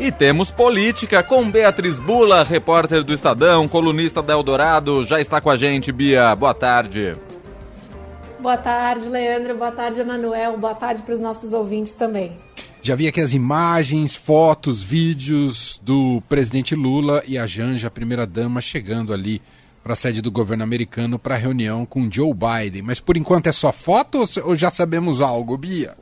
E temos política com Beatriz Bula, repórter do Estadão, colunista da Eldorado. Já está com a gente, Bia. Boa tarde. Boa tarde, Leandro. Boa tarde, Emanuel. Boa tarde para os nossos ouvintes também. Já vi aqui as imagens, fotos, vídeos do presidente Lula e a Janja, a primeira-dama, chegando ali para a sede do governo americano para a reunião com Joe Biden. Mas por enquanto é só foto ou já sabemos algo, Bia?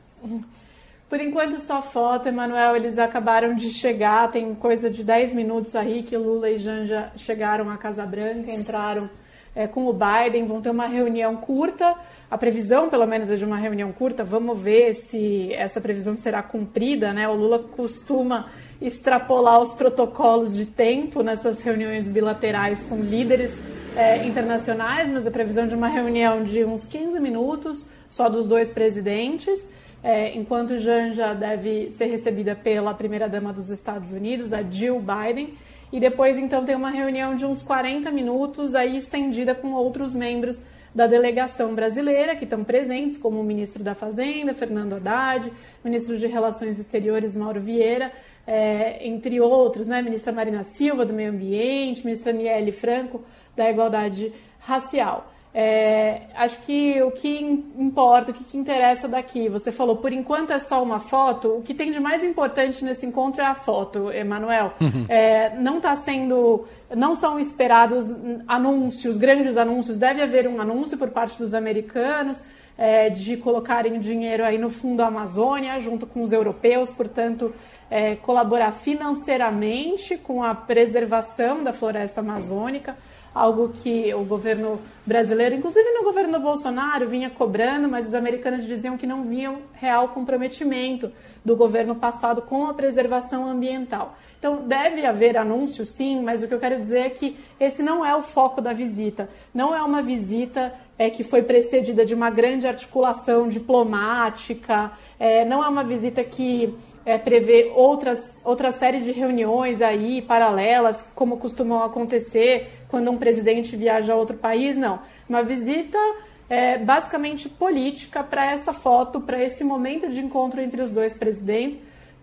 Por enquanto só foto, Emanuel. Eles acabaram de chegar, tem coisa de 10 minutos aí que Lula e Janja chegaram à Casa Branca, entraram é, com o Biden, vão ter uma reunião curta. A previsão, pelo menos, é de uma reunião curta. Vamos ver se essa previsão será cumprida, né? O Lula costuma extrapolar os protocolos de tempo nessas reuniões bilaterais com líderes é, internacionais, mas a previsão de uma reunião de uns 15 minutos, só dos dois presidentes, é, enquanto Janja deve ser recebida pela primeira-dama dos Estados Unidos, a Jill Biden, e depois então tem uma reunião de uns 40 minutos, aí estendida com outros membros da delegação brasileira que estão presentes, como o ministro da Fazenda, Fernando Haddad, ministro de Relações Exteriores, Mauro Vieira, é, entre outros, né? Ministra Marina Silva, do Meio Ambiente, ministra Niele Franco, da Igualdade Racial. É, acho que o que importa, o que, interessa daqui, você falou, por enquanto é só uma foto, o que tem de mais importante nesse encontro é a foto, Emanuel. Uhum. É, não está sendo, não são esperados anúncios, grandes anúncios, deve haver um anúncio por parte dos americanos é, de colocarem dinheiro aí no Fundo Amazônia, junto com os europeus, portanto, é, colaborar financeiramente com a preservação da floresta amazônica algo que o governo brasileiro, inclusive no governo Bolsonaro, vinha cobrando, mas os americanos diziam que não viam real comprometimento do governo passado com a preservação ambiental. Então, deve haver anúncio, sim, mas o que eu quero dizer é que esse não é o foco da visita. Não é uma visita é, que foi precedida de uma grande articulação diplomática, é, não é uma visita que é, prevê outras, outra série de reuniões aí paralelas, como costumam acontecer quando um presidente viaja a outro país, não. Uma visita é, basicamente política para essa foto, para esse momento de encontro entre os dois presidentes,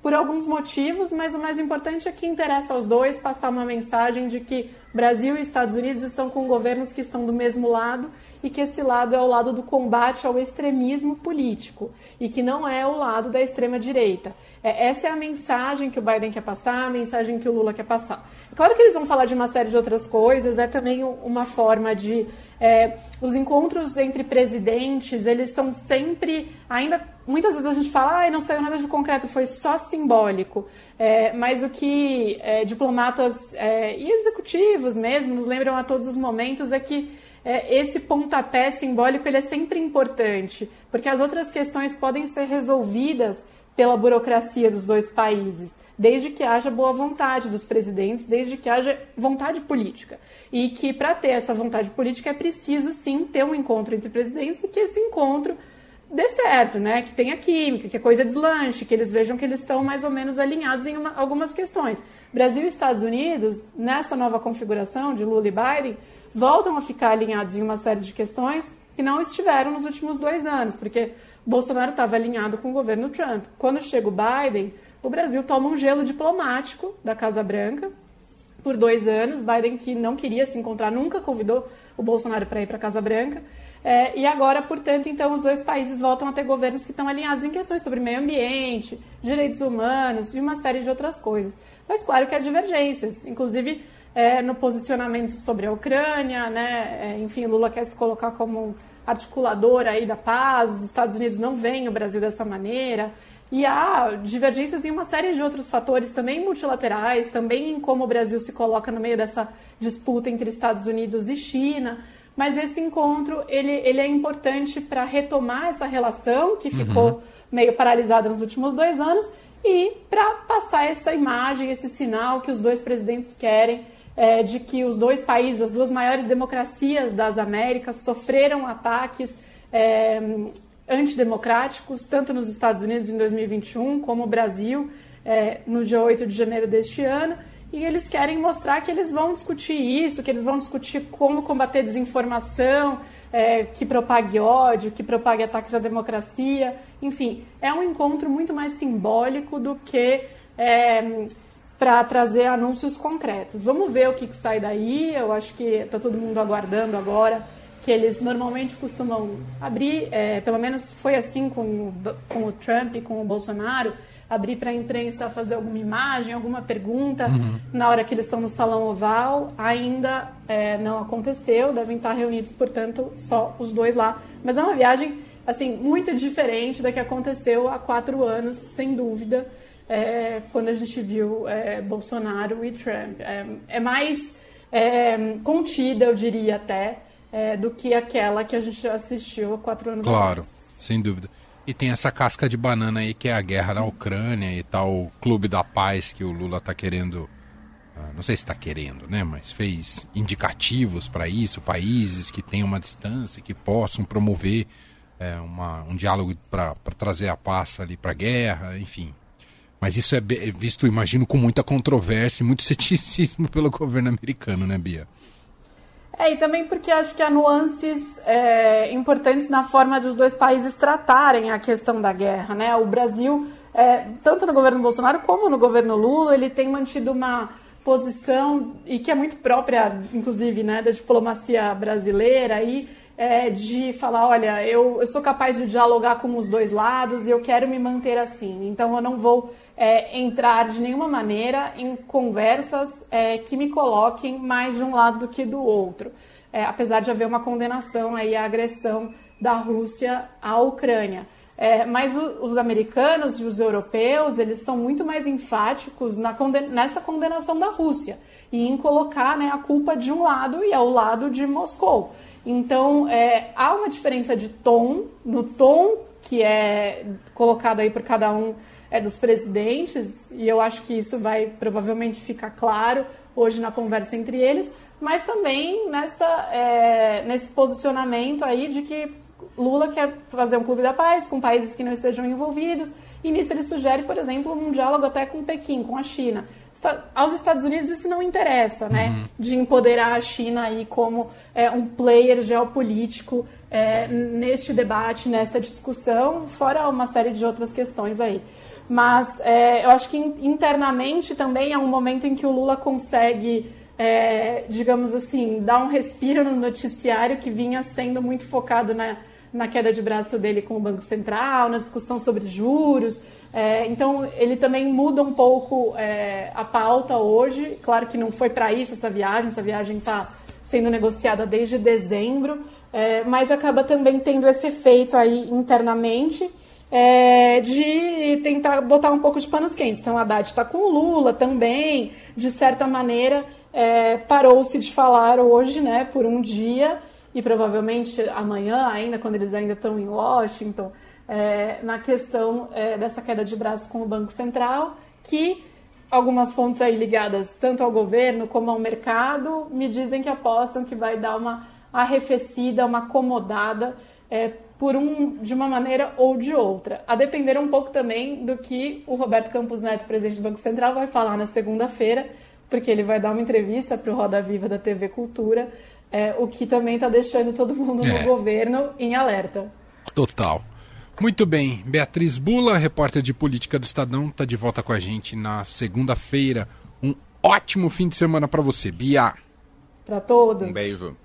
por alguns motivos, mas o mais importante é que interessa aos dois passar uma mensagem de que Brasil e Estados Unidos estão com governos que estão do mesmo lado e que esse lado é o lado do combate ao extremismo político e que não é o lado da extrema direita. É, essa é a mensagem que o Biden quer passar, a mensagem que o Lula quer passar. Claro que eles vão falar de uma série de outras coisas, é também uma forma de. É, os encontros entre presidentes, eles são sempre. Ainda. Muitas vezes a gente fala, ah, não saiu nada de concreto, foi só simbólico. É, mas o que é, diplomatas é, e executivos mesmo nos lembram a todos os momentos é que é, esse pontapé simbólico ele é sempre importante, porque as outras questões podem ser resolvidas pela burocracia dos dois países desde que haja boa vontade dos presidentes, desde que haja vontade política. E que para ter essa vontade política é preciso sim ter um encontro entre presidentes e que esse encontro dê certo, né? Que tenha química, que a coisa deslanche, que eles vejam que eles estão mais ou menos alinhados em uma, algumas questões. Brasil e Estados Unidos, nessa nova configuração de Lula e Biden, voltam a ficar alinhados em uma série de questões que não estiveram nos últimos dois anos, porque Bolsonaro estava alinhado com o governo Trump. Quando chega o Biden, o Brasil toma um gelo diplomático da Casa Branca por dois anos. Biden, que não queria se encontrar, nunca convidou o Bolsonaro para ir para a Casa Branca. É, e agora, portanto, então os dois países voltam a ter governos que estão alinhados em questões sobre meio ambiente, direitos humanos e uma série de outras coisas. Mas claro que há divergências, inclusive é, no posicionamento sobre a Ucrânia, né? É, enfim, Lula quer se colocar como articulador aí da paz, os Estados Unidos não veem o Brasil dessa maneira. E há divergências em uma série de outros fatores também multilaterais, também em como o Brasil se coloca no meio dessa disputa entre Estados Unidos e China. Mas esse encontro ele, ele é importante para retomar essa relação que ficou uhum. meio paralisada nos últimos dois anos e para passar essa imagem, esse sinal que os dois presidentes querem é, de que os dois países, as duas maiores democracias das Américas, sofreram ataques é, antidemocráticos, tanto nos Estados Unidos em 2021, como o Brasil é, no dia 8 de janeiro deste ano. E eles querem mostrar que eles vão discutir isso, que eles vão discutir como combater desinformação, é, que propague ódio, que propague ataques à democracia. Enfim, é um encontro muito mais simbólico do que é, para trazer anúncios concretos. Vamos ver o que, que sai daí. Eu acho que está todo mundo aguardando agora que eles normalmente costumam abrir, é, pelo menos foi assim com, com o Trump e com o Bolsonaro, abrir para a imprensa fazer alguma imagem, alguma pergunta uhum. na hora que eles estão no salão oval. Ainda é, não aconteceu, devem estar reunidos, portanto, só os dois lá. Mas é uma viagem assim muito diferente da que aconteceu há quatro anos, sem dúvida, é, quando a gente viu é, Bolsonaro e Trump. É, é mais é, contida, eu diria até é, do que aquela que a gente assistiu há quatro anos claro, atrás. Claro, sem dúvida. E tem essa casca de banana aí que é a guerra na Ucrânia e tal, o Clube da Paz que o Lula está querendo, ah, não sei se está querendo, né, mas fez indicativos para isso, países que tenham uma distância, que possam promover é, uma, um diálogo para trazer a paz ali para a guerra, enfim. Mas isso é visto, imagino, com muita controvérsia e muito ceticismo pelo governo americano, né, Bia? É, e também porque acho que há nuances é, importantes na forma dos dois países tratarem a questão da guerra. Né? O Brasil, é, tanto no governo Bolsonaro como no governo Lula, ele tem mantido uma posição, e que é muito própria, inclusive, né, da diplomacia brasileira, aí, é, de falar, olha, eu, eu sou capaz de dialogar com os dois lados e eu quero me manter assim. Então eu não vou é, entrar de nenhuma maneira em conversas é, que me coloquem mais de um lado do que do outro, é, apesar de haver uma condenação aí à agressão da Rússia à Ucrânia. É, mas o, os americanos e os europeus eles são muito mais enfáticos na nesta condenação da Rússia e em colocar né, a culpa de um lado e ao lado de Moscou. Então é, há uma diferença de tom no tom que é colocado aí por cada um é, dos presidentes, e eu acho que isso vai provavelmente ficar claro hoje na conversa entre eles, mas também nessa, é, nesse posicionamento aí de que Lula quer fazer um clube da paz com países que não estejam envolvidos, e nisso ele sugere, por exemplo, um diálogo até com Pequim, com a China. Aos Estados Unidos isso não interessa, né? Uhum. De empoderar a China aí como é, um player geopolítico é, neste debate, nesta discussão, fora uma série de outras questões aí. Mas é, eu acho que internamente também é um momento em que o Lula consegue, é, digamos assim, dar um respiro no noticiário que vinha sendo muito focado na, na queda de braço dele com o Banco Central, na discussão sobre juros. É, então, ele também muda um pouco é, a pauta hoje. Claro que não foi para isso essa viagem, essa viagem está sendo negociada desde dezembro, é, mas acaba também tendo esse efeito aí internamente é, de tentar botar um pouco de panos quentes. Então, a Haddad está com o Lula também, de certa maneira, é, parou-se de falar hoje, né, por um dia, e provavelmente amanhã, ainda, quando eles ainda estão em Washington, é, na questão é, dessa queda de braço com o Banco Central, que algumas fontes aí ligadas tanto ao governo como ao mercado me dizem que apostam que vai dar uma arrefecida, uma acomodada é, por um, de uma maneira ou de outra, a depender um pouco também do que o Roberto Campos Neto, presidente do Banco Central, vai falar na segunda-feira, porque ele vai dar uma entrevista para o Roda Viva da TV Cultura, é, o que também está deixando todo mundo é. no governo em alerta. Total. Muito bem, Beatriz Bula, repórter de política do Estadão, está de volta com a gente na segunda-feira. Um ótimo fim de semana para você, Bia. Para todos. Um beijo.